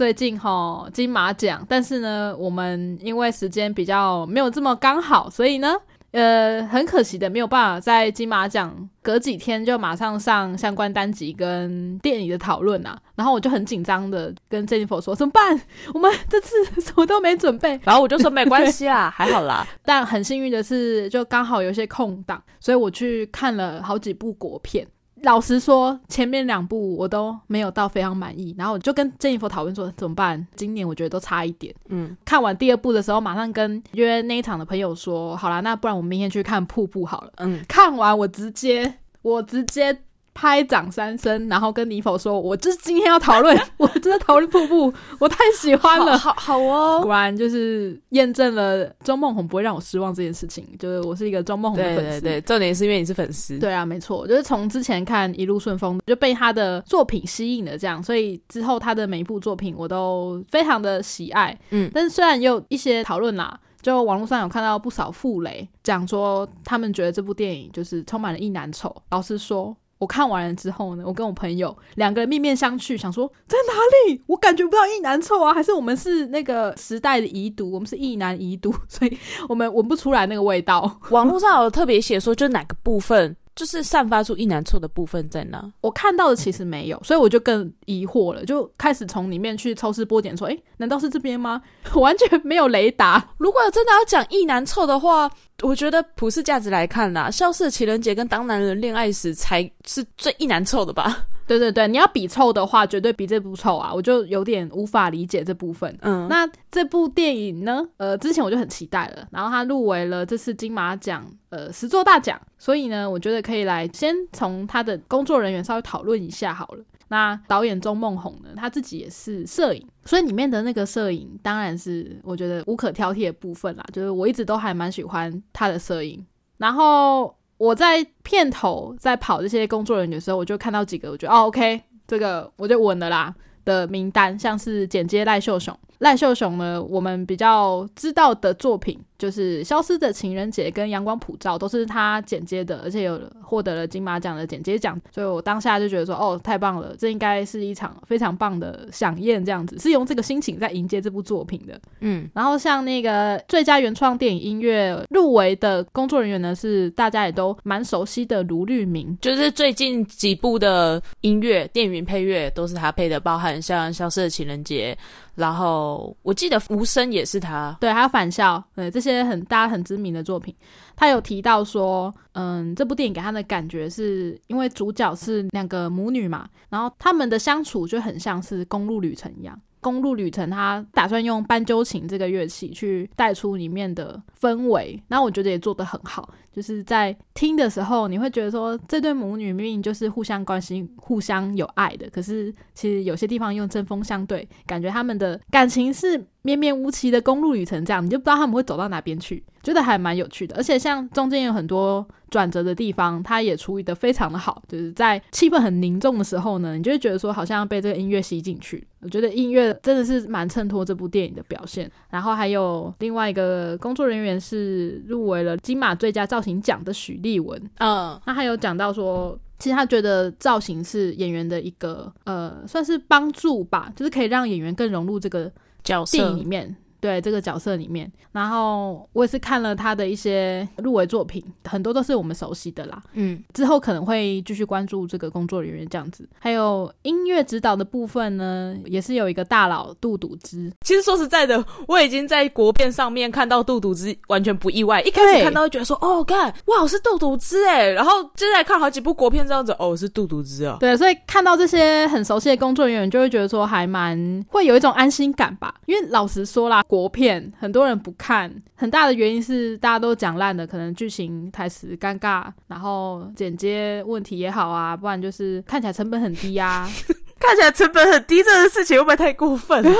最近哈金马奖，但是呢，我们因为时间比较没有这么刚好，所以呢。呃，很可惜的，没有办法在金马奖隔几天就马上上相关单集跟电影的讨论啊。然后我就很紧张的跟 Jennifer 说：“怎么办？我们这次什么都没准备。”然后我就说：“没关系啦，还好啦。”但很幸运的是，就刚好有些空档，所以我去看了好几部国片。老实说，前面两部我都没有到非常满意，然后我就跟郑一佛讨论说怎么办？今年我觉得都差一点。嗯，看完第二部的时候，马上跟约那一场的朋友说，好啦，那不然我们明天去看瀑布好了。嗯，看完我直接，我直接。拍掌三声，然后跟尼否说：“我就是今天要讨论，我真的讨论瀑布，我太喜欢了，好好哦。”果然就是验证了周梦红不会让我失望这件事情。就是我是一个周梦红的粉丝，对，重点是因为你是粉丝。对啊，没错，就是从之前看一路顺风就被他的作品吸引了，这样，所以之后他的每一部作品我都非常的喜爱。嗯，但是虽然也有一些讨论啦，就网络上有看到不少傅雷，讲说他们觉得这部电影就是充满了一男丑。老实说。我看完了之后呢，我跟我朋友两个人面面相觑，想说在哪里？我感觉不到一男臭啊，还是我们是那个时代的遗毒？我们是一男遗毒，所以我们闻不出来那个味道。网络上有特别写说，就哪个部分？就是散发出一男臭的部分在哪？我看到的其实没有，所以我就更疑惑了，就开始从里面去抽丝剥茧，说：“哎，难道是这边吗？” 完全没有雷达。如果真的要讲一男臭的话，我觉得普世价值来看啦，《消失的情人节》跟《当男人恋爱时》才是最一男臭的吧。对对对，你要比臭的话，绝对比这部臭啊！我就有点无法理解这部分。嗯，那这部电影呢？呃，之前我就很期待了，然后它入围了这次金马奖呃十座大奖，所以呢，我觉得可以来先从他的工作人员稍微讨论一下好了。那导演钟梦红呢，他自己也是摄影，所以里面的那个摄影当然是我觉得无可挑剔的部分啦。就是我一直都还蛮喜欢他的摄影，然后。我在片头在跑这些工作人员的时候，我就看到几个，我觉得哦，OK，这个我就稳了啦的名单，像是剪接赖秀雄。赖秀雄呢，我们比较知道的作品就是《消失的情人节》跟《阳光普照》，都是他剪接的，而且有获得了金马奖的剪接奖，所以我当下就觉得说，哦，太棒了，这应该是一场非常棒的飨宴，这样子是用这个心情在迎接这部作品的。嗯，然后像那个最佳原创电影音乐入围的工作人员呢，是大家也都蛮熟悉的卢律明，就是最近几部的音乐电影配乐都是他配的，包含像《消失的情人节》。然后我记得无声也是他，对，还有返校，对这些些很大很知名的作品，他有提到说，嗯，这部电影给他的感觉是因为主角是两个母女嘛，然后他们的相处就很像是公路旅程一样。公路旅程，他打算用斑鸠琴这个乐器去带出里面的氛围，那我觉得也做得很好。就是在听的时候，你会觉得说，这对母女明明就是互相关心、互相有爱的，可是其实有些地方用针锋相对，感觉他们的感情是绵绵无期的公路旅程，这样你就不知道他们会走到哪边去，觉得还蛮有趣的。而且像中间有很多。转折的地方，他也处理的非常的好，就是在气氛很凝重的时候呢，你就会觉得说好像被这个音乐吸进去。我觉得音乐真的是蛮衬托这部电影的表现。然后还有另外一个工作人员是入围了金马最佳造型奖的许立文，嗯，他还有讲到说，其实他觉得造型是演员的一个呃，算是帮助吧，就是可以让演员更融入这个角色里面。对这个角色里面，然后我也是看了他的一些入围作品，很多都是我们熟悉的啦。嗯，之后可能会继续关注这个工作人员这样子。还有音乐指导的部分呢，也是有一个大佬杜笃之。其实说实在的，我已经在国片上面看到杜笃之，完全不意外。一开始看到会觉得说，哦，看，哇，是杜笃之哎。然后接下来看好几部国片这样子，哦，是杜笃之啊。对，所以看到这些很熟悉的工作人员，就会觉得说还蛮会有一种安心感吧。因为老实说啦。国片很多人不看，很大的原因是大家都讲烂的，可能剧情台词尴尬，然后剪接问题也好啊，不然就是看起来成本很低啊。看起来成本很低这个事情会不会太过分？因为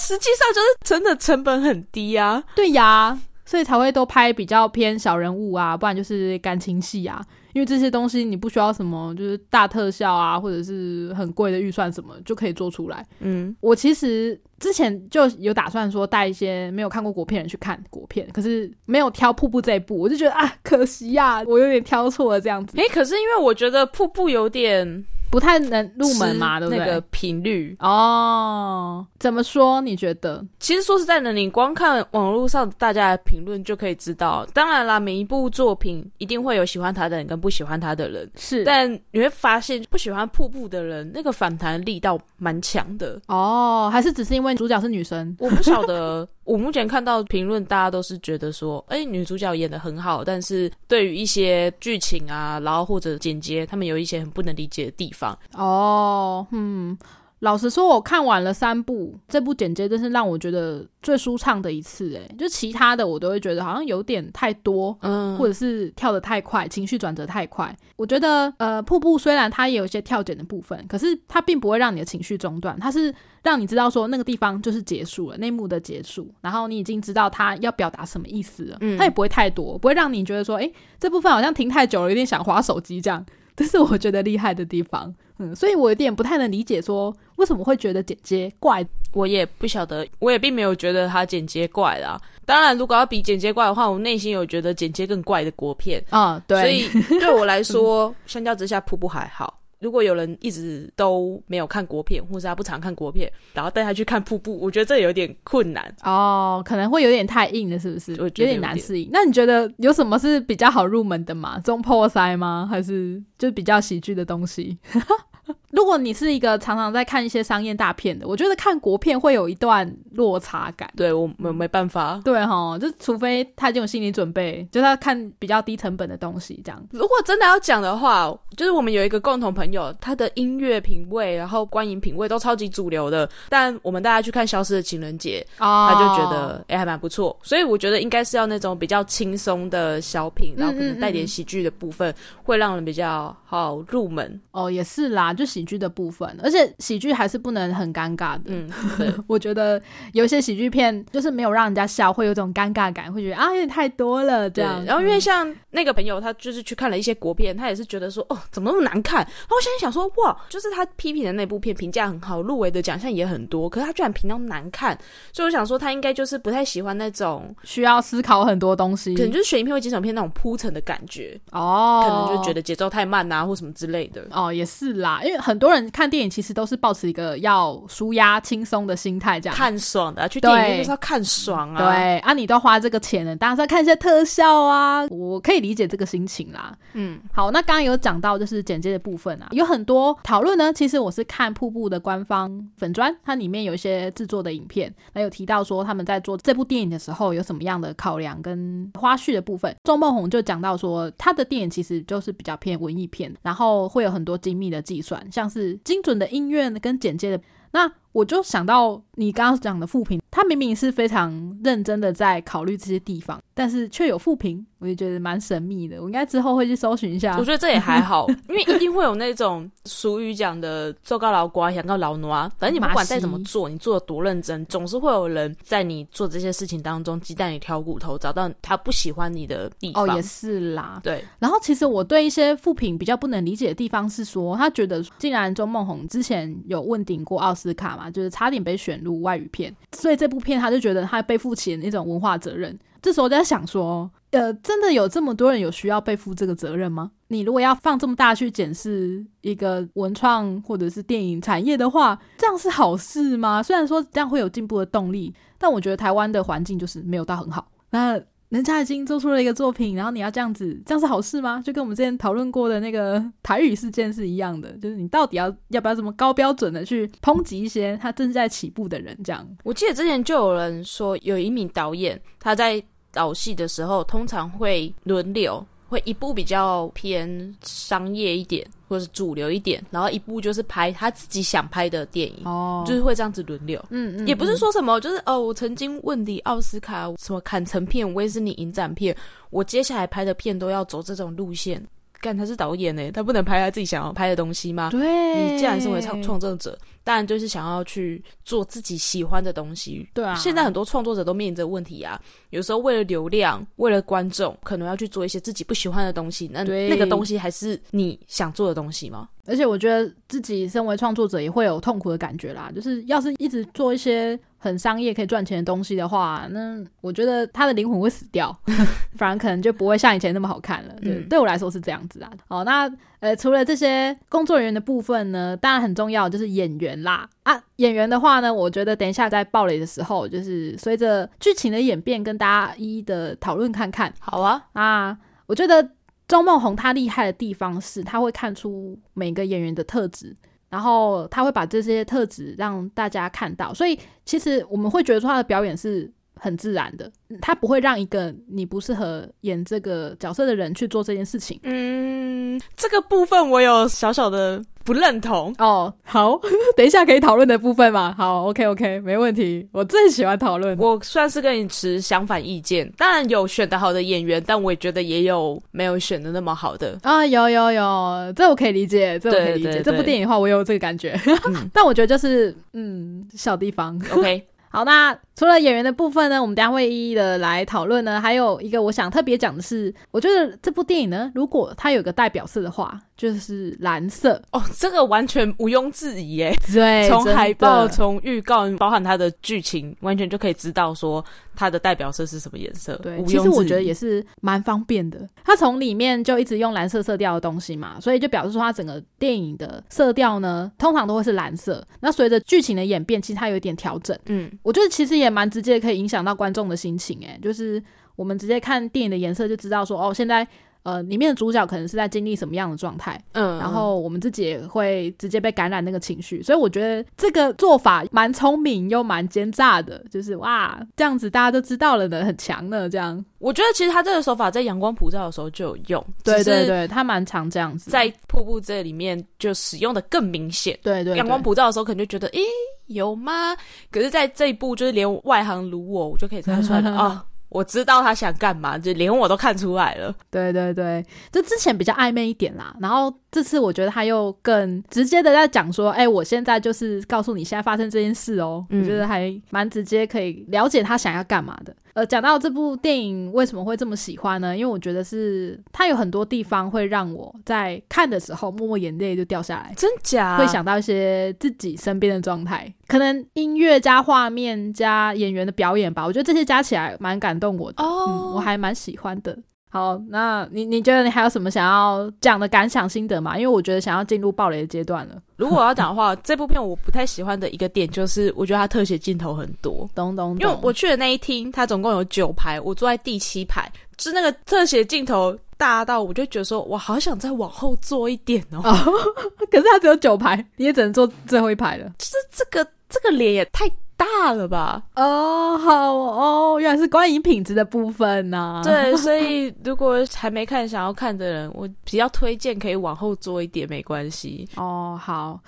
实际上就是 真的成本很低啊。对呀，所以才会都拍比较偏小人物啊，不然就是感情戏啊。因为这些东西你不需要什么，就是大特效啊，或者是很贵的预算什么就可以做出来。嗯，我其实之前就有打算说带一些没有看过国片人去看国片，可是没有挑瀑布这一部，我就觉得啊，可惜呀，我有点挑错了这样子。诶，可是因为我觉得瀑布有点。不太能入门嘛，对不对？那个频率哦，怎么说？你觉得？其实说实在的，你光看网络上大家的评论就可以知道。当然啦，每一部作品一定会有喜欢他的人跟不喜欢他的人，是。但你会发现，不喜欢瀑布的人，那个反弹力道蛮强的。哦，还是只是因为主角是女生？我不晓得。我目前看到评论，大家都是觉得说，哎，女主角演的很好，但是对于一些剧情啊，然后或者剪接，他们有一些很不能理解的地方。哦，嗯。老实说，我看完了三部，这部剪接真是让我觉得最舒畅的一次。哎，就其他的我都会觉得好像有点太多，嗯，或者是跳得太快，情绪转折太快。我觉得，呃，瀑布虽然它也有一些跳剪的部分，可是它并不会让你的情绪中断，它是让你知道说那个地方就是结束了，那幕的结束，然后你已经知道它要表达什么意思了。嗯，它也不会太多，不会让你觉得说，哎，这部分好像停太久了，有点想划手机这样。这是我觉得厉害的地方，嗯，所以我有点不太能理解，说为什么会觉得剪接怪，我也不晓得，我也并没有觉得它剪接怪啦。当然，如果要比剪接怪的话，我内心有觉得剪接更怪的国片啊，对，所以 对我来说，相较之下，瀑布还好。如果有人一直都没有看国片，或是他不常看国片，然后带他去看瀑布，我觉得这有点困难哦，可能会有点太硬了，是不是？有点难适应。那你觉得有什么是比较好入门的吗？中破塞吗？还是就比较喜剧的东西？如果你是一个常常在看一些商业大片的，我觉得看国片会有一段落差感。对我没没办法。对哈，就除非他已经有心理准备，就是他看比较低成本的东西这样。如果真的要讲的话，就是我们有一个共同朋友，他的音乐品味，然后观影品味都超级主流的。但我们大家去看《消失的情人节》，哦他就觉得哎还蛮不错。所以我觉得应该是要那种比较轻松的小品，然后可能带点喜剧的部分，会让人比较好入门。哦，也是啦，就喜。喜剧的部分，而且喜剧还是不能很尴尬的。嗯，我觉得有些喜剧片就是没有让人家笑，会有种尴尬感，会觉得啊有点太多了这样。然后因为像那个朋友，他就是去看了一些国片，他也是觉得说哦怎么那么难看。然后我现在想说哇，就是他批评的那部片评价很好，入围的奖项也很多，可是他居然评到难看，所以我想说他应该就是不太喜欢那种需要思考很多东西，可能就是悬疑片或惊悚片那种铺陈的感觉哦，可能就觉得节奏太慢啊或什么之类的。哦，也是啦，因为很。很多人看电影其实都是保持一个要舒压、轻松的心态，这样看爽的。去电影院就是要看爽啊！对啊，你都花这个钱了，当然是要看一些特效啊。我可以理解这个心情啦。嗯，好，那刚刚有讲到就是剪接的部分啊，有很多讨论呢。其实我是看瀑布的官方粉砖，它里面有一些制作的影片，那有提到说他们在做这部电影的时候有什么样的考量跟花絮的部分。周梦红就讲到说，他的电影其实就是比较偏文艺片，然后会有很多精密的计算，像。是精准的音乐跟简介的，那我就想到你刚刚讲的复评，他明明是非常认真的在考虑这些地方，但是却有复评。我就觉得蛮神秘的，我应该之后会去搜寻一下。我觉得这也还好，因为一定会有那种俗语讲的“做高老瓜，想到老奴啊”。反正你不管再怎么做，你做的多认真，总是会有人在你做这些事情当中鸡蛋里挑骨头，找到他不喜欢你的地方。哦，也是啦。对。然后其实我对一些复评比较不能理解的地方是说，他觉得既然周梦红之前有问鼎过奥斯卡嘛，就是差点被选入外语片，所以这部片他就觉得他背负起那种文化责任。这时候在想说。呃，真的有这么多人有需要背负这个责任吗？你如果要放这么大去检视一个文创或者是电影产业的话，这样是好事吗？虽然说这样会有进步的动力，但我觉得台湾的环境就是没有到很好。那人家已经做出了一个作品，然后你要这样子，这样是好事吗？就跟我们之前讨论过的那个台语事件是一样的，就是你到底要要不要这么高标准的去抨击一些他正在起步的人？这样，我记得之前就有人说，有一名导演他在。导戏的时候，通常会轮流，会一部比较偏商业一点，或者是主流一点，然后一部就是拍他自己想拍的电影，哦，就是会这样子轮流。嗯嗯，也不是说什么，就是哦，我曾经问你奥斯卡什么坎城片、威斯尼影展片，我接下来拍的片都要走这种路线。干，他是导演呢，他不能拍他自己想要拍的东西吗？对，你既然身为创创作者。当然就是想要去做自己喜欢的东西。对啊，现在很多创作者都面临这个问题啊。有时候为了流量，为了观众，可能要去做一些自己不喜欢的东西。那那个东西还是你想做的东西吗？而且我觉得自己身为创作者也会有痛苦的感觉啦。就是要是一直做一些。很商业可以赚钱的东西的话，那我觉得他的灵魂会死掉，反而可能就不会像以前那么好看了。对，对我来说是这样子啊。哦，那呃，除了这些工作人员的部分呢，当然很重要就是演员啦。啊，演员的话呢，我觉得等一下在暴雷的时候，就是随着剧情的演变，跟大家一一的讨论看看。好啊，啊，我觉得周梦红他厉害的地方是，他会看出每个演员的特质。然后他会把这些特质让大家看到，所以其实我们会觉得说他的表演是很自然的，他不会让一个你不适合演这个角色的人去做这件事情。嗯，这个部分我有小小的。不认同哦，好，等一下可以讨论的部分嘛？好，OK OK，没问题。我最喜欢讨论。我算是跟你持相反意见，当然有选的好的演员，但我也觉得也有没有选的那么好的啊。有有有，这我可以理解，这我可以理解。这部电影的话，我有这个感觉，但我觉得就是嗯，小地方。OK。好，那除了演员的部分呢，我们等下会一一的来讨论呢。还有一个我想特别讲的是，我觉得这部电影呢，如果它有个代表色的话，就是蓝色哦，这个完全毋庸置疑耶。对，从海报、从预告，包含它的剧情，完全就可以知道说它的代表色是什么颜色。对，其实我觉得也是蛮方便的。它从里面就一直用蓝色色调的东西嘛，所以就表示说它整个电影的色调呢，通常都会是蓝色。那随着剧情的演变，其实它有一点调整。嗯。我觉得其实也也蛮直接，可以影响到观众的心情。诶，就是我们直接看电影的颜色就知道说，哦，现在呃里面的主角可能是在经历什么样的状态。嗯，然后我们自己也会直接被感染那个情绪。所以我觉得这个做法蛮聪明又蛮奸诈的，就是哇，这样子大家都知道了呢，很强呢。这样，我觉得其实他这个手法在阳光普照的时候就有用。对对对，他蛮常这样子，在瀑布这里面就使用的更明显。对对，阳光普照的时候可能就觉得，诶。有吗？可是，在这一步，就是连外行如我，我就可以猜出来 啊！我知道他想干嘛，就连我都看出来了。对对对，就之前比较暧昧一点啦，然后这次我觉得他又更直接的在讲说，哎，我现在就是告诉你现在发生这件事哦，我觉得还蛮直接，可以了解他想要干嘛的。呃，讲到这部电影为什么会这么喜欢呢？因为我觉得是它有很多地方会让我在看的时候默默眼泪就掉下来，真假？会想到一些自己身边的状态，可能音乐加画面加演员的表演吧，我觉得这些加起来蛮感动我的，哦，我还蛮喜欢的。好，那你你觉得你还有什么想要讲的感想心得吗？因为我觉得想要进入暴雷的阶段了。如果我要讲的话，这部片我不太喜欢的一个点就是，我觉得它特写镜头很多。咚咚，因为我去的那一厅，它总共有九排，我坐在第七排，是那个特写镜头大到，我就觉得说，我好想再往后坐一点哦。可是它只有九排，你也只能坐最后一排了。就是这个这个脸也太。大了吧？哦，好哦，原来是关于品质的部分呢。对，所以如果还没看、想要看的人，我比较推荐可以往后做一点，没关系。哦，好。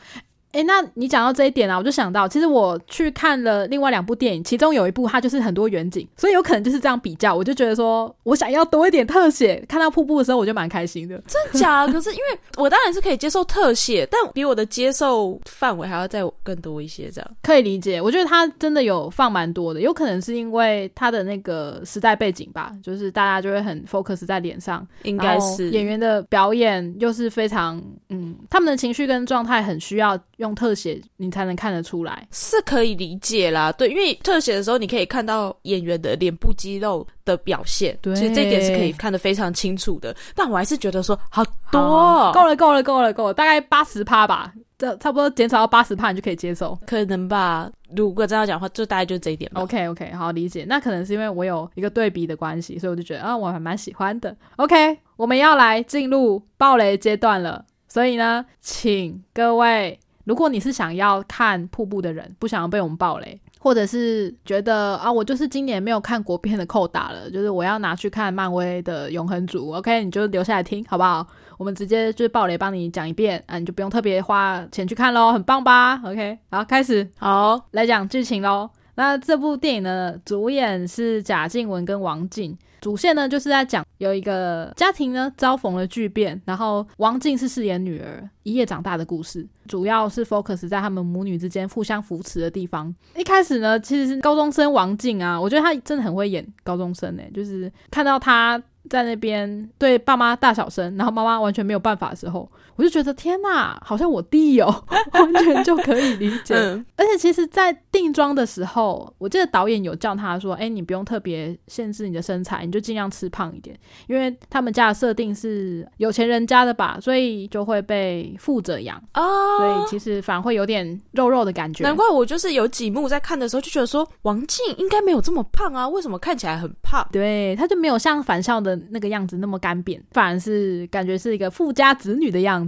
哎，那你讲到这一点啊，我就想到，其实我去看了另外两部电影，其中有一部它就是很多远景，所以有可能就是这样比较，我就觉得说我想要多一点特写，看到瀑布的时候我就蛮开心的。真假？可是因为我当然是可以接受特写，但比我的接受范围还要再更多一些，这样可以理解。我觉得他真的有放蛮多的，有可能是因为他的那个时代背景吧，就是大家就会很 focus 在脸上，应该是演员的表演又是非常嗯，他们的情绪跟状态很需要用。特写你才能看得出来，是可以理解啦。对，因为特写的时候你可以看到演员的脸部肌肉的表现，其实这一点是可以看得非常清楚的。但我还是觉得说好多，够了，够了，够了，够了，大概八十趴吧，这差不多减少到八十趴你就可以接受，可能吧。如果这样讲话，就大概就这一点吧。OK，OK，好理解。那可能是因为我有一个对比的关系，所以我就觉得啊，我还蛮喜欢的。OK，我们要来进入暴雷阶段了，所以呢，请各位。如果你是想要看瀑布的人，不想要被我们暴雷，或者是觉得啊，我就是今年没有看国片的扣打了，就是我要拿去看漫威的永恒族，OK，你就留下来听好不好？我们直接就是暴雷帮你讲一遍啊，你就不用特别花钱去看喽，很棒吧？OK，好，开始，好，来讲剧情喽。那这部电影呢，主演是贾静雯跟王静。主线呢，就是在讲有一个家庭呢遭逢了巨变，然后王静是饰演女儿一夜长大的故事，主要是 focus 在他们母女之间互相扶持的地方。一开始呢，其实是高中生王静啊，我觉得她真的很会演高中生诶，就是看到她在那边对爸妈大小声，然后妈妈完全没有办法的时候，我就觉得天哪，好像我弟哦，完全就可以理解。而且其实，在定妆的时候，我记得导演有叫他说：“哎，你不用特别限制你的身材，你就尽量吃胖一点，因为他们家的设定是有钱人家的吧，所以就会被富着养哦，所以其实反而会有点肉肉的感觉。难怪我就是有几幕在看的时候就觉得说，王静应该没有这么胖啊，为什么看起来很胖？对，他就没有像返校的那个样子那么干瘪，反而是感觉是一个富家子女的样子。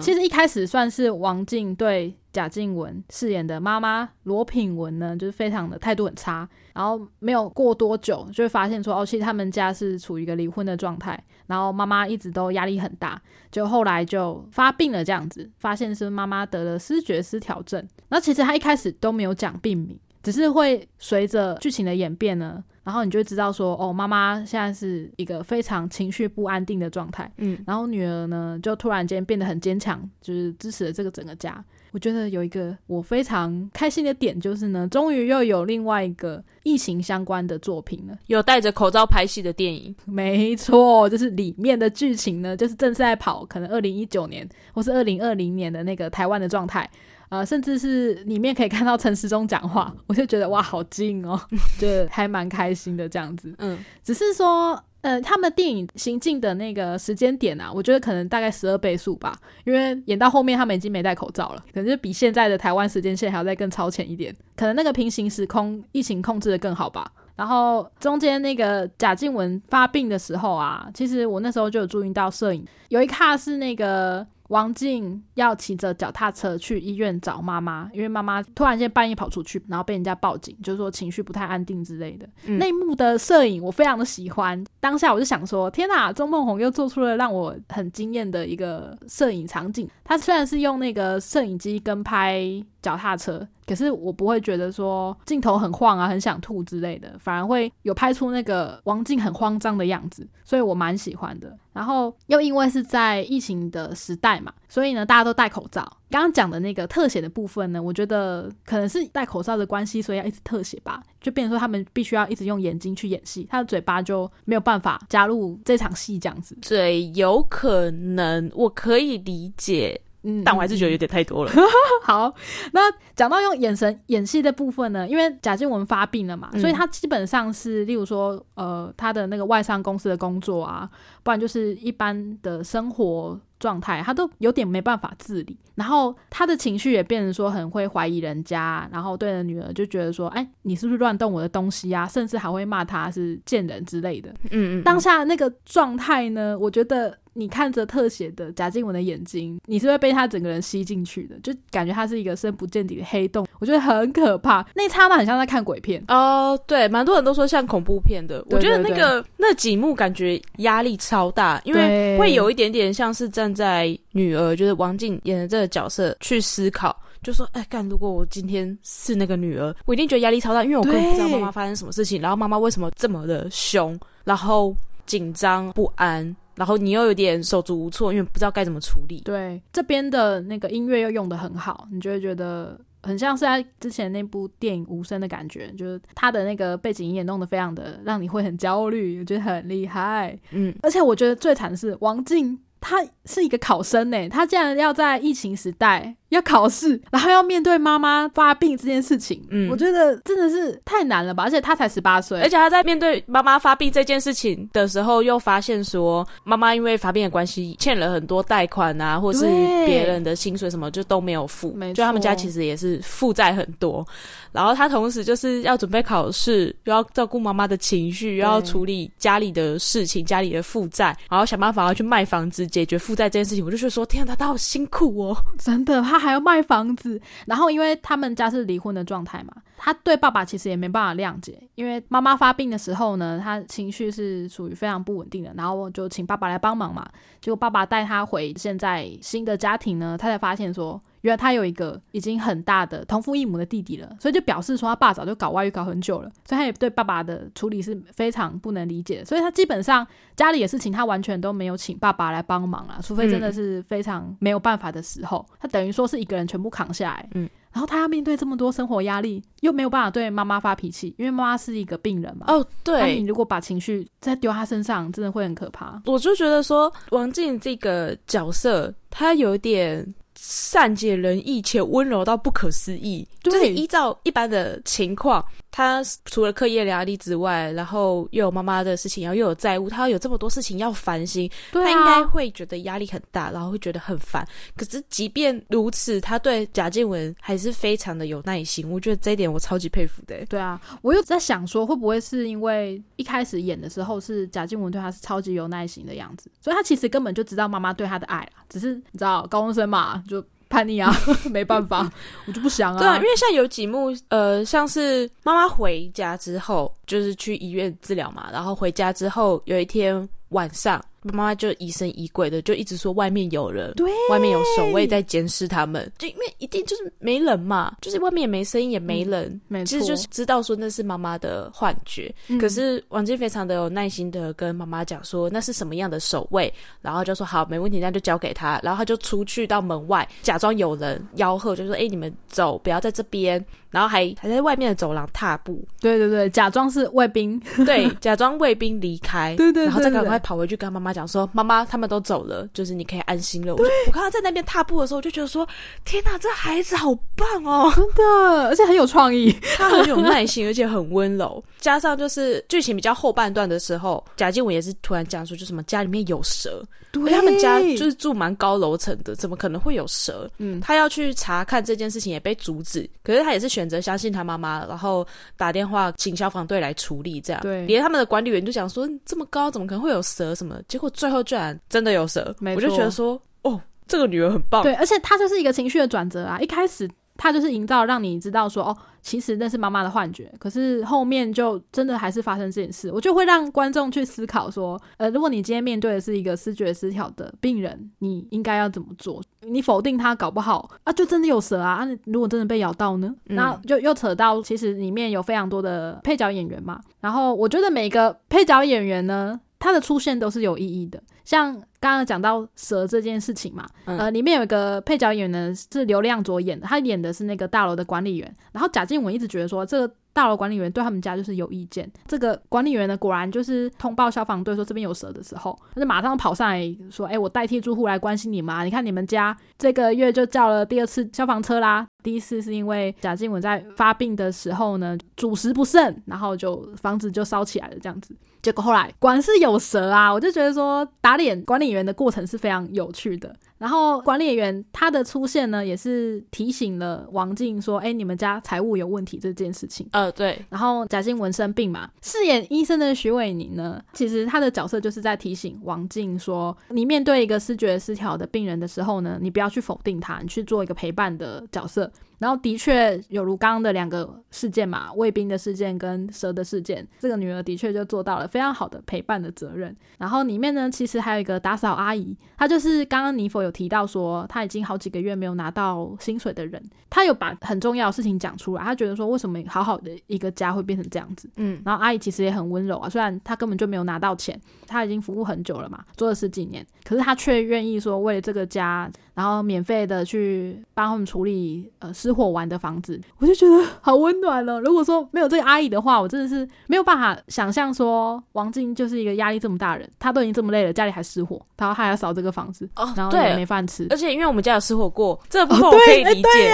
其实一开始算是王静对贾静雯饰演的妈妈罗品文呢，就是非常的态度很差。然后没有过多久，就会发现说，哦，其实他们家是处于一个离婚的状态。然后妈妈一直都压力很大，就后来就发病了，这样子，发现是妈妈得了失觉失调症。然后其实他一开始都没有讲病名，只是会随着剧情的演变呢。然后你就知道说，哦，妈妈现在是一个非常情绪不安定的状态，嗯，然后女儿呢，就突然间变得很坚强，就是支持了这个整个家。我觉得有一个我非常开心的点，就是呢，终于又有另外一个疫情相关的作品了，有戴着口罩拍戏的电影。没错，就是里面的剧情呢，就是正在跑，可能二零一九年或是二零二零年的那个台湾的状态。呃，甚至是里面可以看到陈时中讲话，我就觉得哇，好近哦，就还蛮开心的这样子。嗯，只是说，呃，他们电影行进的那个时间点啊，我觉得可能大概十二倍速吧，因为演到后面他们已经没戴口罩了，可能就比现在的台湾时间线还要再更超前一点，可能那个平行时空疫情控制的更好吧。然后中间那个贾静雯发病的时候啊，其实我那时候就有注意到摄影有一卡是那个。王静要骑着脚踏车去医院找妈妈，因为妈妈突然间半夜跑出去，然后被人家报警，就是说情绪不太安定之类的。那一幕的摄影我非常的喜欢，当下我就想说：天哪，钟梦红又做出了让我很惊艳的一个摄影场景。他虽然是用那个摄影机跟拍脚踏车。可是我不会觉得说镜头很晃啊，很想吐之类的，反而会有拍出那个王静很慌张的样子，所以我蛮喜欢的。然后又因为是在疫情的时代嘛，所以呢大家都戴口罩。刚刚讲的那个特写的部分呢，我觉得可能是戴口罩的关系，所以要一直特写吧，就变成说他们必须要一直用眼睛去演戏，他的嘴巴就没有办法加入这场戏这样子。对，有可能，我可以理解。但我还是觉得有点太多了。好，那讲到用眼神演戏的部分呢，因为贾静雯发病了嘛，所以他基本上是，例如说，呃，他的那个外商公司的工作啊，不然就是一般的生活状态，他都有点没办法自理。然后他的情绪也变成说很会怀疑人家，然后对着女儿就觉得说，哎，你是不是乱动我的东西啊？甚至还会骂他是贱人之类的。嗯嗯，当下那个状态呢，我觉得。你看着特写的贾静雯的眼睛，你是会被她整个人吸进去的，就感觉她是一个深不见底的黑洞，我觉得很可怕。那刹那很像在看鬼片哦，对，蛮多人都说像恐怖片的。我觉得那个那几幕感觉压力超大，因为会有一点点像是站在女儿，就是王静演的这个角色去思考，就说：“哎，干，如果我今天是那个女儿，我一定觉得压力超大，因为我根本不知道妈妈发生什么事情，然后妈妈为什么这么的凶，然后紧张不安。”然后你又有点手足无措，因为不知道该怎么处理。对，这边的那个音乐又用的很好，你就会觉得很像是在之前那部电影《无声》的感觉，就是他的那个背景音也弄得非常的让你会很焦虑，我觉得很厉害。嗯，而且我觉得最惨的是王静，他是一个考生呢，他竟然要在疫情时代。要考试，然后要面对妈妈发病这件事情，嗯，我觉得真的是太难了吧。而且他才十八岁，而且他在面对妈妈发病这件事情的时候，又发现说妈妈因为发病的关系欠了很多贷款啊，或是别人的薪水什么就都没有付，就他们家其实也是负债很多。然后他同时就是要准备考试，又要照顾妈妈的情绪，又要处理家里的事情、家里的负债，然后想办法要去卖房子解决负债这件事情。我就觉得说，天啊，他好辛苦哦，真的。他他还要卖房子，然后因为他们家是离婚的状态嘛，他对爸爸其实也没办法谅解，因为妈妈发病的时候呢，他情绪是属于非常不稳定的，然后就请爸爸来帮忙嘛，结果爸爸带他回现在新的家庭呢，他才发现说。原来他有一个已经很大的同父异母的弟弟了，所以就表示说他爸早就搞外遇搞很久了，所以他也对爸爸的处理是非常不能理解，所以他基本上家里的事情他完全都没有请爸爸来帮忙啊，除非真的是非常没有办法的时候，他等于说是一个人全部扛下来。嗯。然后他要面对这么多生活压力，又没有办法对妈妈发脾气，因为妈妈是一个病人嘛。哦，对，那你如果把情绪再丢他身上，真的会很可怕。我就觉得说，王静这个角色，他有点。善解人意且温柔到不可思议，就是依照一般的情况，他除了课业压力之外，然后又有妈妈的事情，然后又有债务，他有这么多事情要烦心，他应该会觉得压力很大，然后会觉得很烦。可是即便如此，他对贾静雯还是非常的有耐心，我觉得这一点我超级佩服的。对啊，我又在想说，会不会是因为一开始演的时候是贾静雯对他是超级有耐心的样子，所以他其实根本就知道妈妈对他的爱啊，只是你知道高中生嘛。就叛逆啊，没办法，我就不想啊。对啊，因为像有几幕，呃，像是妈妈回家之后，就是去医院治疗嘛，然后回家之后，有一天晚上。妈妈就疑神疑鬼的，就一直说外面有人，对，外面有守卫在监视他们。就因为一定就是没人嘛，就是外面也没声音，也没人，其实就是知道说那是妈妈的幻觉。可是王静非常的有耐心的跟妈妈讲说那是什么样的守卫，然后就说好，没问题，那就交给他。然后他就出去到门外，假装有人吆喝，就说哎，你们走，不要在这边。然后还还在外面的走廊踏步，对对对，假装是卫兵，对，假装卫兵离开，对对，然后再赶快跑回去跟妈妈讲说，妈妈他们都走了，就是你可以安心了。我我看到在那边踏步的时候，我就觉得说，天哪，这孩子好棒哦，真的，而且很有创意，他很有耐心，而且很温柔。加上就是剧情比较后半段的时候，贾静雯也是突然讲说，就什么家里面有蛇，对，他们家就是住蛮高楼层的，怎么可能会有蛇？嗯，他要去查看这件事情也被阻止，可是他也是选择相信他妈妈，然后打电话请消防队来处理，这样。对，连他们的管理员就讲说，这么高怎么可能会有蛇？什么？结果最后居然真的有蛇，我就觉得说，哦，这个女儿很棒。对，而且她就是一个情绪的转折啊，一开始。他就是营造让你知道说哦，其实那是妈妈的幻觉，可是后面就真的还是发生这件事，我就会让观众去思考说，呃，如果你今天面对的是一个视觉失调的病人，你应该要怎么做？你否定他，搞不好啊，就真的有蛇啊！啊，如果真的被咬到呢？那就又扯到其实里面有非常多的配角演员嘛，然后我觉得每个配角演员呢。他的出现都是有意义的，像刚刚讲到蛇这件事情嘛，呃，里面有一个配角演员呢是刘亮佐演的，他演的是那个大楼的管理员，然后贾静雯一直觉得说这个。大楼管理员对他们家就是有意见。这个管理员呢，果然就是通报消防队说这边有蛇的时候，他就马上跑上来说：“哎，我代替住户来关心你嘛。你看你们家这个月就叫了第二次消防车啦。第一次是因为贾静雯在发病的时候呢，主食不慎，然后就房子就烧起来了这样子。结果后来果然是有蛇啊！我就觉得说打脸管理员的过程是非常有趣的。”然后管理员他的出现呢，也是提醒了王静说：“哎，你们家财务有问题这件事情。”呃，对。然后贾静雯生病嘛，饰演医生的徐伟宁呢，其实他的角色就是在提醒王静说：“你面对一个视觉失调的病人的时候呢，你不要去否定他，你去做一个陪伴的角色。”然后的确有如刚刚的两个事件嘛，卫兵的事件跟蛇的事件，这个女儿的确就做到了非常好的陪伴的责任。然后里面呢，其实还有一个打扫阿姨，她就是刚刚尼佛有提到说，她已经好几个月没有拿到薪水的人，她有把很重要的事情讲出来，她觉得说为什么好好的一个家会变成这样子？嗯，然后阿姨其实也很温柔啊，虽然她根本就没有拿到钱，她已经服务很久了嘛，做了十几年，可是她却愿意说为了这个家。然后免费的去帮他们处理呃失火完的房子，我就觉得好温暖了。如果说没有这个阿姨的话，我真的是没有办法想象说王静就是一个压力这么大的人，她都已经这么累了，家里还失火，然后还要扫这个房子，然后也没饭吃。而且因为我们家有失火过，这部分我可以理解，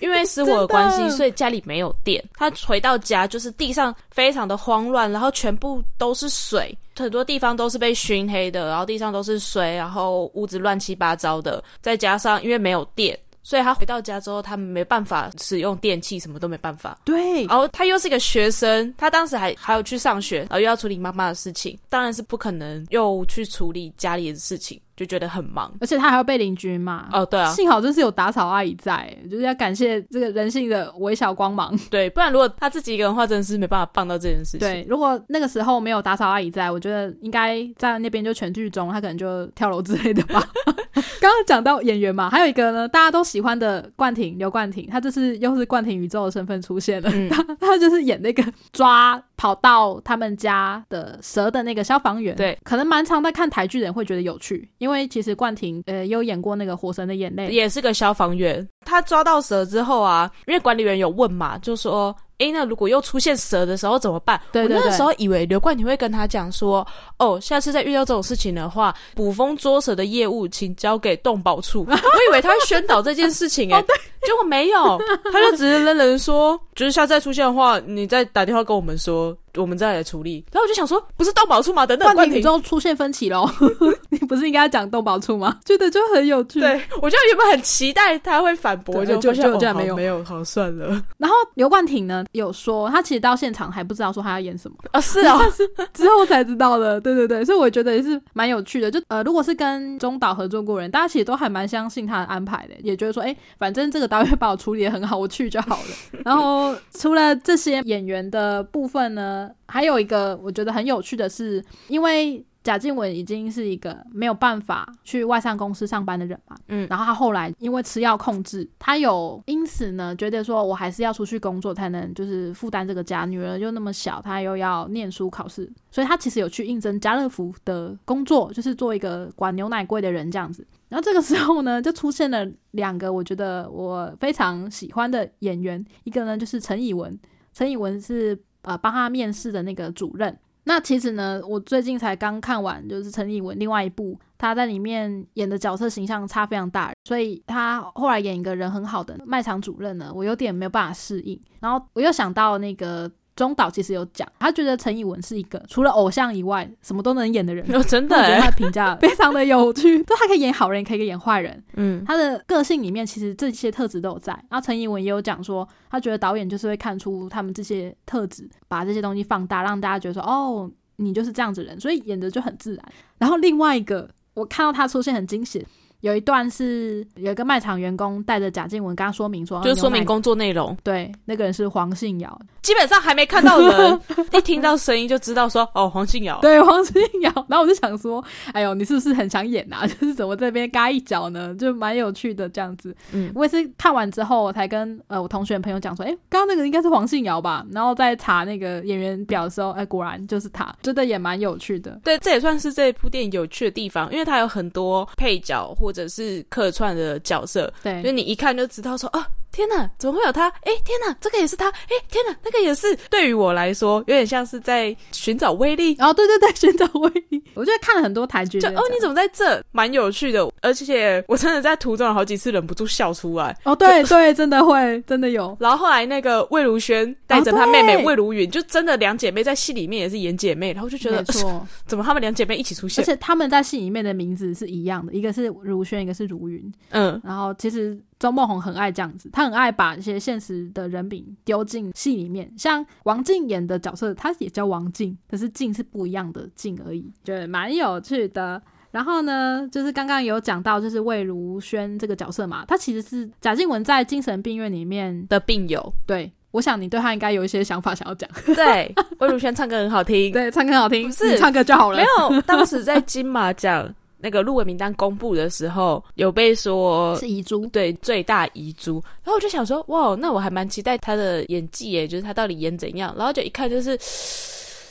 因为失火的关系，所以家里没有电。他回到家就是地上非常的慌乱，然后全部都是水。很多地方都是被熏黑的，然后地上都是水，然后屋子乱七八糟的，再加上因为没有电，所以他回到家之后，他没办法使用电器，什么都没办法。对，然后他又是一个学生，他当时还还有去上学，然后又要处理妈妈的事情，当然是不可能又去处理家里的事情。就觉得很忙，而且他还要被邻居骂。哦，对啊，幸好就是有打扫阿姨在，就是要感谢这个人性的微小光芒。对，不然如果他自己一个人话，真的是没办法办到这件事情。对，如果那个时候没有打扫阿姨在，我觉得应该在那边就全剧终，他可能就跳楼之类的吧。刚刚讲到演员嘛，还有一个呢，大家都喜欢的冠廷刘冠廷，他这次又是冠廷宇宙的身份出现了，他他就是演那个抓。跑到他们家的蛇的那个消防员，对，可能蛮常在看台剧的人会觉得有趣，因因为其实冠廷呃有演过那个《火神的眼泪》，也是个消防员。他抓到蛇之后啊，因为管理员有问嘛，就说。哎，那如果又出现蛇的时候怎么办？我那个时候以为刘冠廷会跟他讲说：“哦，下次再遇到这种事情的话，捕风捉蛇的业务请交给动保处。”我以为他会宣导这件事情，哎，结果没有，他就只是冷冷说：“就是下次再出现的话，你再打电话跟我们说。”我们再来处理，然后我就想说，不是动保处吗？等等，冠廷之后出现分歧喽，你不是应该讲动保处吗？觉得就很有趣。对我就原本很期待他会反驳，就就就这样没有没有，好算了。然后刘冠廷呢有说，他其实到现场还不知道说他要演什么啊，是啊，之后才知道的。对对对，所以我觉得也是蛮有趣的。就呃，如果是跟中岛合作过人，大家其实都还蛮相信他的安排的，也觉得说，哎，反正这个导演把我处理的很好，我去就好了。然后除了这些演员的部分呢？还有一个我觉得很有趣的是，因为贾静雯已经是一个没有办法去外商公司上班的人嘛，嗯，然后他后来因为吃药控制，他有因此呢觉得说我还是要出去工作才能就是负担这个家，女儿又那么小，他又要念书考试，所以他其实有去应征家乐福的工作，就是做一个管牛奶柜的人这样子。然后这个时候呢，就出现了两个我觉得我非常喜欢的演员，一个呢就是陈以文，陈以文是。呃，帮他面试的那个主任。那其实呢，我最近才刚看完，就是陈以文另外一部，他在里面演的角色形象差非常大，所以他后来演一个人很好的卖场主任呢，我有点没有办法适应。然后我又想到那个。中岛其实有讲，他觉得陈以文是一个除了偶像以外什么都能演的人。真的，我觉得他评价 非常的有趣，就他可以演好人，也可以演坏人。嗯，他的个性里面其实这些特质都有在。然后陈以文也有讲说，他觉得导演就是会看出他们这些特质，把这些东西放大，让大家觉得说，哦，你就是这样子人，所以演的就很自然。然后另外一个，我看到他出现很惊喜。有一段是有一个卖场员工带着贾静雯跟他说明说，就是说明工作内容。对，那个人是黄信尧。基本上还没看到人，一听到声音就知道说哦，黄信尧。对，黄信尧。然后我就想说，哎呦，你是不是很想演啊？就是怎么这边嘎一脚呢？就蛮有趣的这样子。嗯，我也是看完之后，我才跟呃我同学朋友讲说，哎，刚刚那个应该是黄信尧吧？然后在查那个演员表的时候，哎，果然就是他，真的也蛮有趣的。对，这也算是这部电影有趣的地方，因为它有很多配角或者是客串的角色。对，就你一看就知道说啊。天哪，怎么会有他？哎，天哪，这个也是他！哎，天哪，那个也是。对于我来说，有点像是在寻找威力。哦，对对对，寻找威力。我觉得看了很多台剧，就哦，你怎么在这？蛮有趣的，而且我真的在途中有好几次忍不住笑出来。哦，对对，真的会，真的有。然后后来那个魏如萱带着她妹妹魏如云，就真的两姐妹在戏里面也是演姐妹，然后就觉得错，怎么她们两姐妹一起出现？而且她们在戏里面的名字是一样的，一个是如萱，一个是如云。嗯，然后其实。周梦红很爱这样子，他很爱把一些现实的人品丢进戏里面。像王静演的角色，他也叫王静，可是静是不一样的静而已，觉得蛮有趣的。然后呢，就是刚刚有讲到，就是魏如萱这个角色嘛，她其实是贾静雯在精神病院里面的病友。对，我想你对她应该有一些想法想要讲。对，魏如萱唱歌很好听，对，唱歌很好听，是唱歌就好了。没有，当时在金马奖。那个入围名单公布的时候，有被说是遗珠，对，最大遗珠。然后我就想说，哇，那我还蛮期待他的演技耶，就是他到底演怎样。然后就一看，就是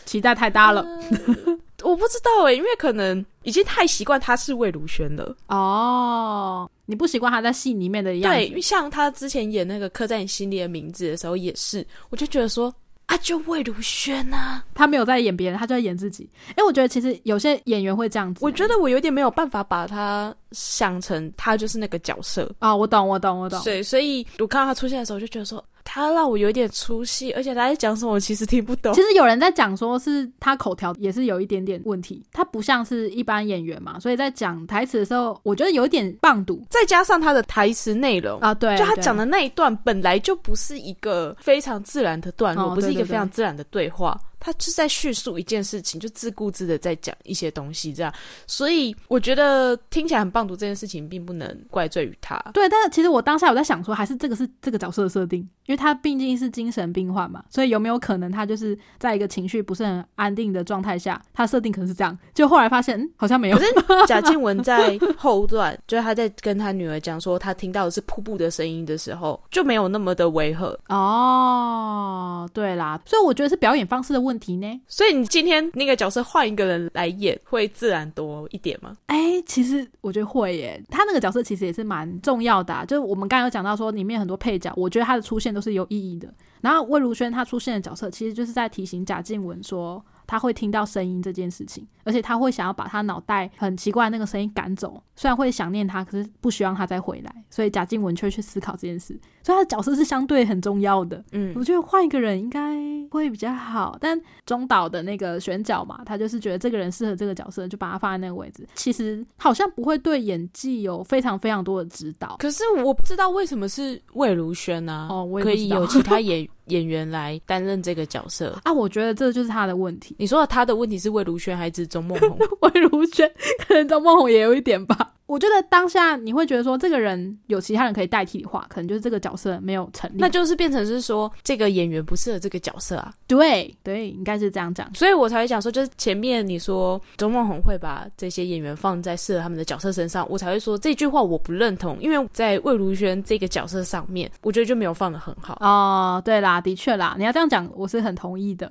期待太大了。我不知道哎，因为可能已经太习惯他是魏如萱了。哦，你不习惯他在戏里面的样子？对，像他之前演那个刻在你心里的名字的时候也是，我就觉得说。啊，就魏如萱啊，他没有在演别人，他就在演自己。哎，我觉得其实有些演员会这样子。我觉得我有点没有办法把他想成他就是那个角色啊。我懂，我懂，我懂。对，所以我看到他出现的时候，就觉得说。他让我有点出戏，而且他在讲什么，我其实听不懂。其实有人在讲说，是他口条也是有一点点问题，他不像是一般演员嘛，所以在讲台词的时候，我觉得有一点棒读。再加上他的台词内容啊，对，就他讲的那一段本来就不是一个非常自然的段落，不是一个非常自然的对话。他是在叙述一件事情，就自顾自的在讲一些东西，这样，所以我觉得听起来很棒读这件事情，并不能怪罪于他。对，但是其实我当下我在想说，还是这个是这个角色的设定，因为他毕竟是精神病患嘛，所以有没有可能他就是在一个情绪不是很安定的状态下，他设定可能是这样，就后来发现嗯，好像没有。可是贾静雯在后段，就是他在跟他女儿讲说他听到的是瀑布的声音的时候，就没有那么的违和。哦，对啦，所以我觉得是表演方式的问。问题呢？所以你今天那个角色换一个人来演，会自然多一点吗？哎，其实我觉得会耶。他那个角色其实也是蛮重要的，就是我们刚刚有讲到说，里面很多配角，我觉得他的出现都是有意义的。然后魏如萱她出现的角色，其实就是在提醒贾静雯说。他会听到声音这件事情，而且他会想要把他脑袋很奇怪那个声音赶走。虽然会想念他，可是不希望他再回来。所以贾静雯却去思考这件事，所以他的角色是相对很重要的。嗯，我觉得换一个人应该会比较好。但中岛的那个选角嘛，他就是觉得这个人适合这个角色，就把他放在那个位置。其实好像不会对演技有非常非常多的指导。可是我不知道为什么是魏如萱呢？哦，可以有其他演。演员来担任这个角色啊，我觉得这就是他的问题。你说他的问题是魏如萱还是钟梦红？魏如萱可能钟梦红也有一点吧。我觉得当下你会觉得说，这个人有其他人可以代替的话，可能就是这个角色没有成立，那就是变成是说这个演员不适合这个角色啊。对对，应该是这样讲，所以我才会讲说，就是前面你说周梦红会把这些演员放在适合他们的角色身上，我才会说这句话我不认同，因为在魏如萱这个角色上面，我觉得就没有放的很好。哦，对啦，的确啦，你要这样讲，我是很同意的。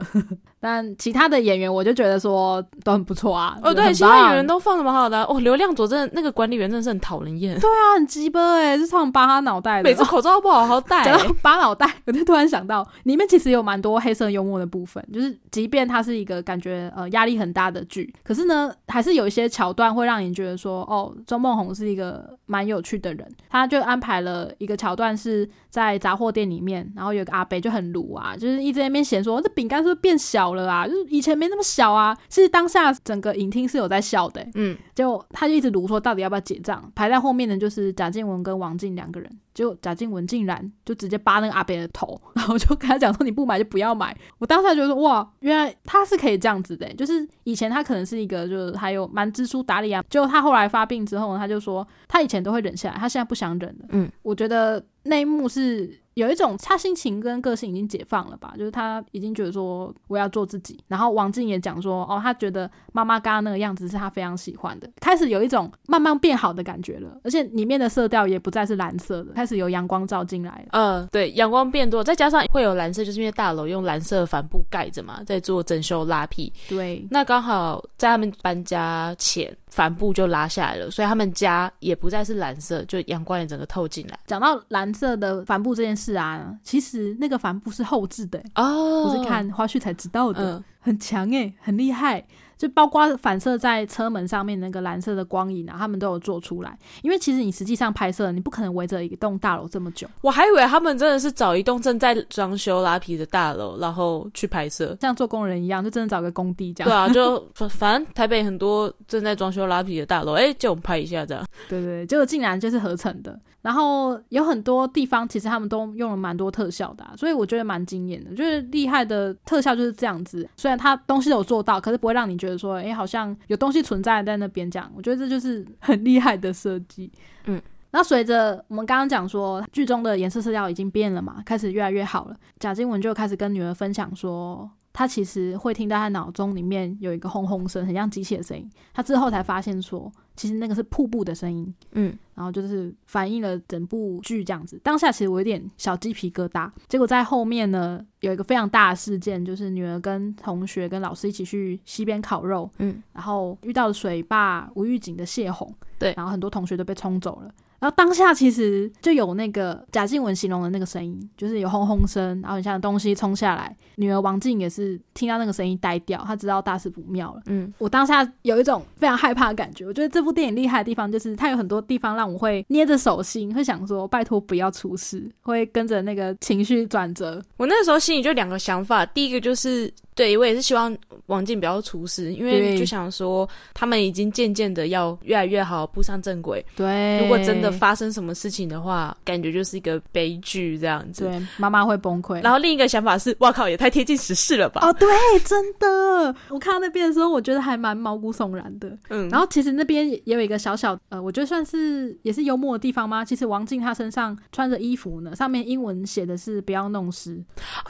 但其他的演员，我就觉得说都很不错啊。哦，对，其他演员都放的蛮好的。哦，流量佐真的那个管理员真的是很讨人厌。对啊，很鸡巴哎，是常扒他脑袋的。每次口罩都不好好戴。讲到扒脑袋，我就突然想到，里面其实有蛮多黑色幽默的部分。就是即便它是一个感觉呃压力很大的剧，可是呢，还是有一些桥段会让你觉得说，哦，周梦红是一个蛮有趣的人。他就安排了一个桥段是在杂货店里面，然后有个阿北就很鲁啊，就是一直在那边嫌说这饼干是不是变小了啊？就是以前没那么小啊。其实当下整个影厅是有在笑的，嗯，就他就一直鲁说到底要不要结账，排在后面的就是贾静雯跟王静两个人。就贾静雯竟然就直接扒那个阿北的头，然后就跟他讲说：“你不买就不要买。”我当时觉得哇，原来他是可以这样子的，就是以前他可能是一个就是还有蛮知书达理啊。就他后来发病之后，他就说他以前都会忍下来，他现在不想忍了。嗯，我觉得那一幕是。有一种他心情跟个性已经解放了吧，就是他已经觉得说我要做自己。然后王静也讲说，哦，他觉得妈妈刚刚那个样子是他非常喜欢的，开始有一种慢慢变好的感觉了。而且里面的色调也不再是蓝色的，开始有阳光照进来。嗯，对，阳光变多，再加上会有蓝色，就是因为大楼用蓝色帆布盖着嘛，在做整修拉皮。对，那刚好在他们搬家前。帆布就拉下来了，所以他们家也不再是蓝色，就阳光也整个透进来。讲到蓝色的帆布这件事啊，其实那个帆布是后置的哦，我是看花絮才知道的，很强诶，很厉害。就包括反射在车门上面那个蓝色的光影啊，他们都有做出来。因为其实你实际上拍摄，你不可能围着一栋大楼这么久。我还以为他们真的是找一栋正在装修拉皮的大楼，然后去拍摄，像做工人一样，就真的找个工地这样。对啊，就 反正台北很多正在装修拉皮的大楼，哎，叫我们拍一下这样。对对，结果竟然就是合成的。然后有很多地方其实他们都用了蛮多特效的，所以我觉得蛮惊艳的。就是厉害的特效就是这样子，虽然它东西有做到，可是不会让你觉得说，哎，好像有东西存在在那边这样。我觉得这就是很厉害的设计。嗯，那随着我们刚刚讲说，剧中的颜色色调已经变了嘛，开始越来越好了。贾静雯就开始跟女儿分享说。他其实会听到他脑中里面有一个轰轰声，很像机器的声音。他之后才发现说，其实那个是瀑布的声音。嗯，然后就是反映了整部剧这样子。当下其实我有点小鸡皮疙瘩。结果在后面呢，有一个非常大的事件，就是女儿跟同学跟老师一起去溪边烤肉。嗯，然后遇到了水坝无预警的泄洪。对，然后很多同学都被冲走了。然后当下其实就有那个贾静雯形容的那个声音，就是有轰轰声，然后很像东西冲下来。女儿王静也是听到那个声音呆掉，她知道大事不妙了。嗯，我当下有一种非常害怕的感觉。我觉得这部电影厉害的地方，就是它有很多地方让我会捏着手心，会想说拜托不要出事，会跟着那个情绪转折。我那时候心里就两个想法，第一个就是。对，我也是希望王静不要出事，因为就想说他们已经渐渐的要越来越好，步上正轨。对，如果真的发生什么事情的话，感觉就是一个悲剧这样子。对，妈妈会崩溃。然后另一个想法是，哇靠，也太贴近时事了吧？哦，对，真的，我看到那边的时候，我觉得还蛮毛骨悚然的。嗯，然后其实那边也有一个小小呃，我觉得算是也是幽默的地方吗？其实王静她身上穿着衣服呢，上面英文写的是不要弄湿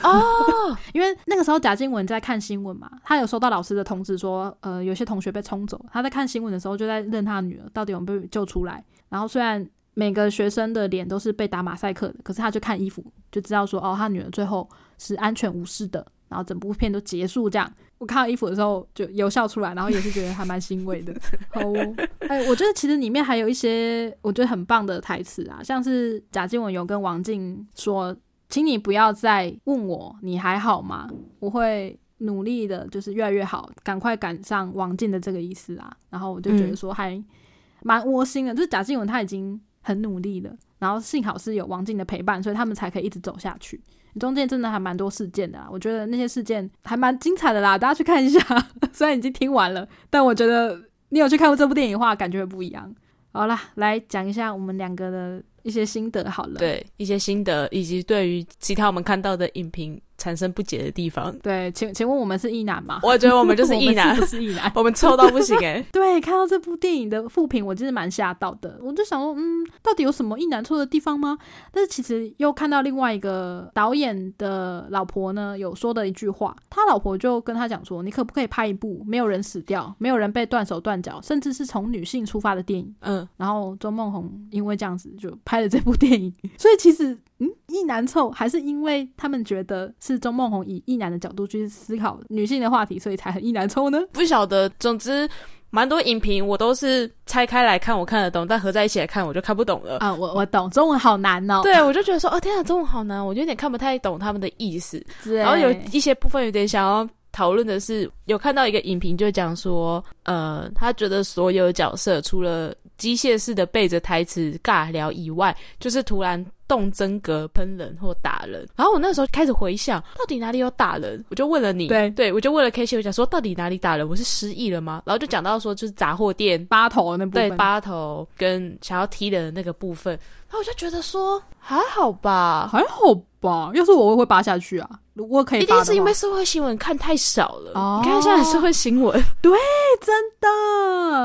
哦，因为那个时候贾静雯在。在看新闻嘛，他有收到老师的通知说，呃，有些同学被冲走。他在看新闻的时候，就在认他女儿到底有没有被救出来。然后虽然每个学生的脸都是被打马赛克的，可是他就看衣服就知道说，哦，他女儿最后是安全无事的。然后整部片都结束这样。我看到衣服的时候就有笑出来，然后也是觉得还蛮欣慰的。哦，哎，我觉得其实里面还有一些我觉得很棒的台词啊，像是贾静雯有跟王静说：“请你不要再问我你还好吗？我会努力的，就是越来越好，赶快赶上王静的这个意思啊。”然后我就觉得说还蛮窝心的，就是贾静雯她已经很努力了，然后幸好是有王静的陪伴，所以他们才可以一直走下去。中间真的还蛮多事件的，我觉得那些事件还蛮精彩的啦，大家去看一下。虽然已经听完了，但我觉得你有去看过这部电影的话，感觉会不一样。好啦，来讲一下我们两个的一些心得好了。对，一些心得，以及对于其他我们看到的影评。产生不解的地方。对，请请问我们是异男吗？我觉得我们就是异男，不是异男，我们臭到不行哎。对，看到这部电影的复评，我真是蛮吓到的。我就想说，嗯，到底有什么异男臭的地方吗？但是其实又看到另外一个导演的老婆呢，有说的一句话，他老婆就跟他讲说，你可不可以拍一部没有人死掉、没有人被断手断脚，甚至是从女性出发的电影？嗯，然后周梦红因为这样子就拍了这部电影。所以其实。嗯，意难凑还是因为他们觉得是钟梦红以异男的角度去思考女性的话题，所以才很意难凑呢？不晓得。总之，蛮多影评我都是拆开来看，我看得懂；但合在一起来看，我就看不懂了。啊，我我懂，中文好难哦。对，我就觉得说，哦天啊，中文好难，我就有点看不太懂他们的意思。然后有一些部分有点想要讨论的是，有看到一个影评就讲说，呃，他觉得所有角色除了机械式的背着台词尬聊以外，就是突然。动真格喷人或打人，然后我那时候开始回想，到底哪里有打人？我就问了你，对，对我就问了 K 七，我想说到底哪里打人？我是失忆了吗？然后就讲到说就是杂货店八头那部分，对，八头跟想要踢人的那个部分，然后我就觉得说还好吧，还好吧，要是我会扒下去啊。我可以，一定是因为社会新闻看太少了。你看现在社会新闻，对，真的。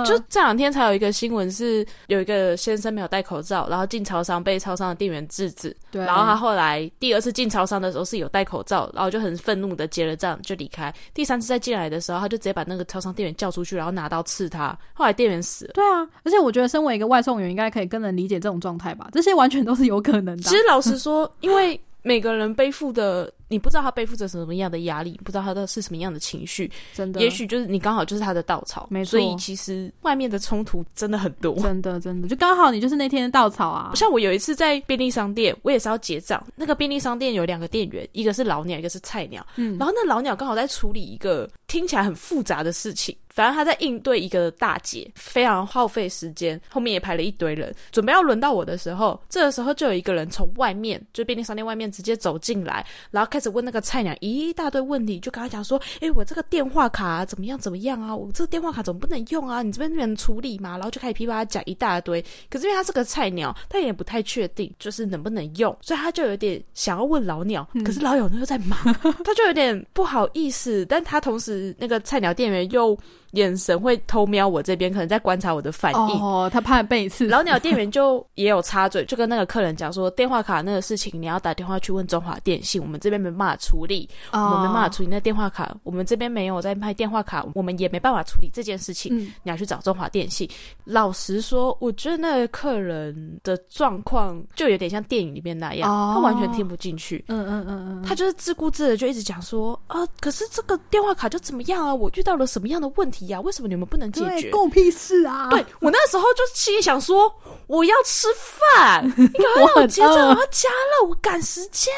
就这两天才有一个新闻，是有一个先生没有戴口罩，然后进超商被超商的店员制止。对，然后他后来第二次进超商的时候是有戴口罩，然后就很愤怒的结了账就离开。第三次再进来的时候，他就直接把那个超商店员叫出去，然后拿刀刺他。后来店员死了。对啊，而且我觉得身为一个外送员，应该可以更能理解这种状态吧？这些完全都是有可能的。其实老实说，因为每个人背负的。你不知道他背负着什么样的压力，不知道他的是什么样的情绪，真的，也许就是你刚好就是他的稻草，没错。所以其实外面的冲突真的很多，真的真的，就刚好你就是那天的稻草啊。像我有一次在便利商店，我也是要结账，那个便利商店有两个店员，一个是老鸟，一个是菜鸟，嗯，然后那老鸟刚好在处理一个听起来很复杂的事情，反正他在应对一个大姐，非常耗费时间，后面也排了一堆人，准备要轮到我的时候，这个时候就有一个人从外面，就便利商店外面直接走进来，然后开始问那个菜鸟。一大堆问题，就跟他讲说：“哎，我这个电话卡怎么样怎么样啊？我这个电话卡怎么不能用啊？你这边能处理吗？”然后就开始噼啪讲一大堆。可是因为他是个菜鸟，他也不太确定就是能不能用，所以他就有点想要问老鸟。可是老鸟又在忙，他就有点不好意思。但他同时那个菜鸟店员又。眼神会偷瞄我这边，可能在观察我的反应。哦，他怕被刺。老鸟店员就也有插嘴，就跟那个客人讲说，电话卡那个事情，你要打电话去问中华电信，我们这边没办法处理，我们没办法处理那电话卡，我们这边没有在卖电话卡，我们也没办法处理这件事情。你要去找中华电信。老实说，我觉得那个客人的状况就有点像电影里面那样，他完全听不进去。嗯嗯嗯嗯，他就是自顾自的就一直讲说，啊，可是这个电话卡就怎么样啊？我遇到了什么样的问题？呀，为什么你们不能解决？够屁事啊！对我那时候就心里想说，我要吃饭，你赶快结账，我要加了，我赶时间。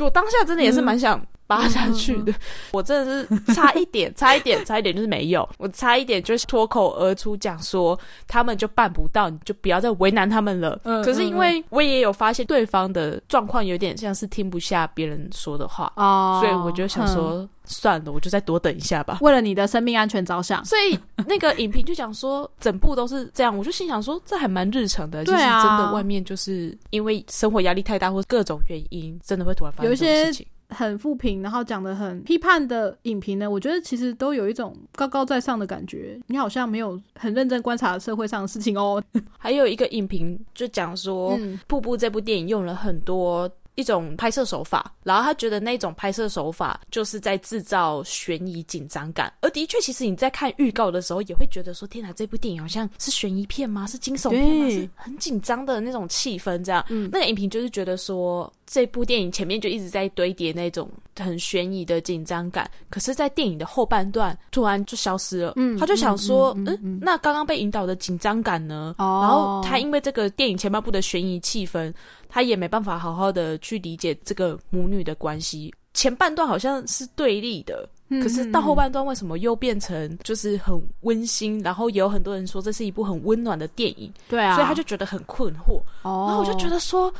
我当下真的也是蛮想。扒下去的，我真的是差一点，差一点，差一点就是没有，我差一点就是脱口而出讲说他们就办不到，你就不要再为难他们了。嗯，可是因为我也有发现对方的状况有点像是听不下别人说的话哦，所以我就想说算了，我就再多等一下吧，为了你的生命安全着想。所以那个影评就讲说整部都是这样，我就心想说这还蛮日常的，其实真的外面就是因为生活压力太大或各种原因，真的会突然发生一些事情。很负评，然后讲的很批判的影评呢，我觉得其实都有一种高高在上的感觉。你好像没有很认真观察社会上的事情哦。还有一个影评就讲说，《瀑布》这部电影用了很多一种拍摄手法，然后他觉得那种拍摄手法就是在制造悬疑紧张感。而的确，其实你在看预告的时候，也会觉得说：“天哪，这部电影好像是悬疑片吗？是惊悚片吗？是很紧张的那种气氛。”这样，那个影评就是觉得说，这部电影前面就一直在堆叠那种很悬疑的紧张感，可是，在电影的后半段突然就消失了。嗯，他就想说：“嗯，那刚刚被引导的紧张感呢？”哦然后他因为这个电影前半部的悬疑气氛。他也没办法好好的去理解这个母女的关系，前半段好像是对立的，可是到后半段为什么又变成就是很温馨？然后也有很多人说这是一部很温暖的电影，对啊，所以他就觉得很困惑。哦，然后我就觉得说，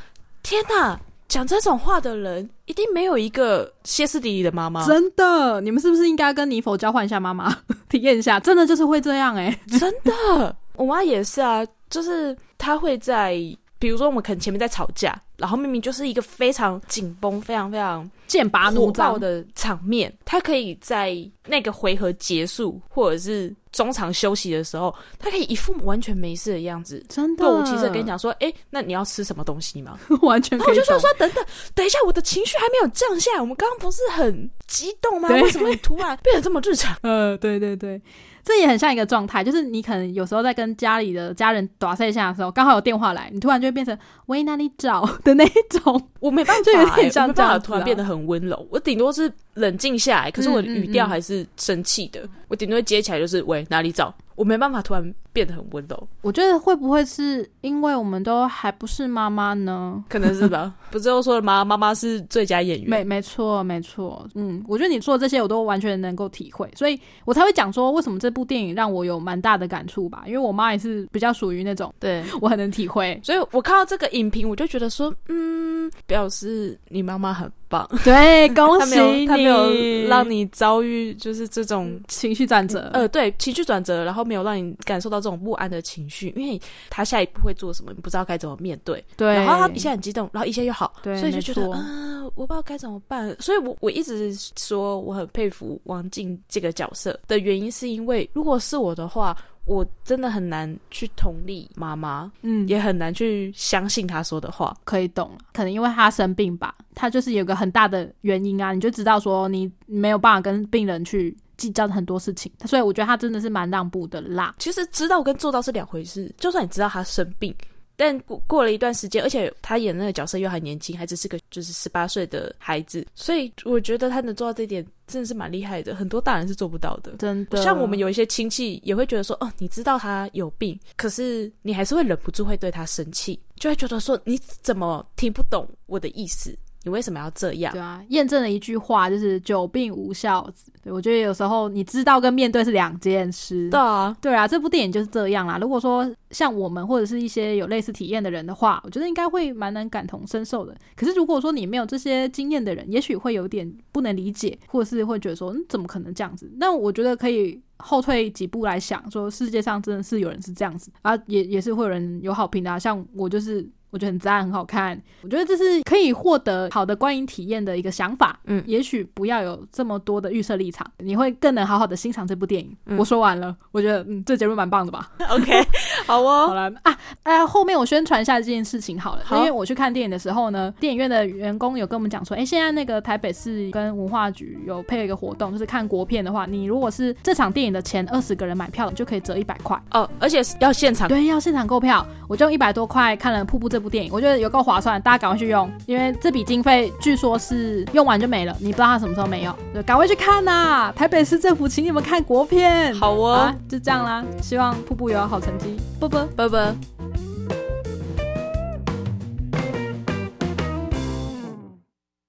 天哪，讲这种话的人一定没有一个歇斯底里的妈妈。真的，你们是不是应该跟尼否交换一下妈妈，体验一下？真的就是会这样哎，真的，我妈也是啊，就是她会在。比如说，我们可能前面在吵架，然后明明就是一个非常紧绷、非常非常剑拔弩张的场面，她可以在那个回合结束或者是中场休息的时候，他可以一副完全没事的样子，真的。若无其事跟你讲说：“哎，那你要吃什么东西吗？” 完全。我就说说等等，等一下，我的情绪还没有降下，我们刚刚不是很激动吗？为什么你突然变得这么日常？呃，对对对。这也很像一个状态，就是你可能有时候在跟家里的家人打一下的时候，刚好有电话来，你突然就会变成“喂，哪里找”的那一种。我没办法，就有点像这样，突然变得很温柔。我顶多是冷静下来，可是我的语调还是生气的。我顶多接起来就是“喂，哪里找”。我没办法突然变得很温柔。我觉得会不会是因为我们都还不是妈妈呢？可能是吧。不是都说了吗？妈妈是最佳演员。没，没错，没错。嗯，我觉得你说的这些我都完全能够体会，所以我才会讲说为什么这部电影让我有蛮大的感触吧。因为我妈也是比较属于那种，对我很能体会。所以我看到这个影评，我就觉得说，嗯，表示你妈妈很。棒对，恭喜你，他没有让你遭遇就是这种情绪转折。呃，对，情绪转折，然后没有让你感受到这种不安的情绪，因为他下一步会做什么，你不知道该怎么面对。对，然后他一下很激动，然后一下又好，对，所以就觉得啊，我不知道该怎么办。所以我我一直说我很佩服王静这个角色的原因，是因为如果是我的话。我真的很难去同理妈妈，嗯，也很难去相信她说的话。可以懂，可能因为她生病吧，她就是有个很大的原因啊，你就知道说你没有办法跟病人去计较很多事情，所以我觉得他真的是蛮让步的啦。其实知道跟做到是两回事，就算你知道他生病。但过过了一段时间，而且他演那个角色又还年轻，还只是个就是十八岁的孩子，所以我觉得他能做到这点真的是蛮厉害的，很多大人是做不到的。真的，像我们有一些亲戚也会觉得说，哦，你知道他有病，可是你还是会忍不住会对他生气，就会觉得说，你怎么听不懂我的意思？你为什么要这样？对啊，验证了一句话，就是久病无孝子。对我觉得有时候你知道跟面对是两件事。对啊，对啊，这部电影就是这样啦。如果说像我们或者是一些有类似体验的人的话，我觉得应该会蛮能感同身受的。可是如果说你没有这些经验的人，也许会有点不能理解，或者是会觉得说，嗯，怎么可能这样子？那我觉得可以后退几步来想，说世界上真的是有人是这样子啊，也也是会有人有好评的。啊像我就是。我觉得很赞，很好看。我觉得这是可以获得好的观影体验的一个想法。嗯，也许不要有这么多的预设立场，你会更能好好的欣赏这部电影。我说完了，我觉得嗯，这结论蛮棒的吧。OK，好哦。好了啊，哎，后面我宣传一下这件事情好了。因为我去看电影的时候呢，电影院的员工有跟我们讲说，哎，现在那个台北市跟文化局有配了一个活动，就是看国片的话，你如果是这场电影的前二十个人买票，就可以折一百块哦，而且要现场对，要现场购票。我就用一百多块看了《瀑布》这部电影，我觉得有够划算，大家赶快去用，因为这笔经费据说是用完就没了，你不知道它什么时候没有，就赶快去看呐！台北市政府请你们看国片，好哦，就这样啦，希望《瀑布》有好成绩，啵啵啵啵。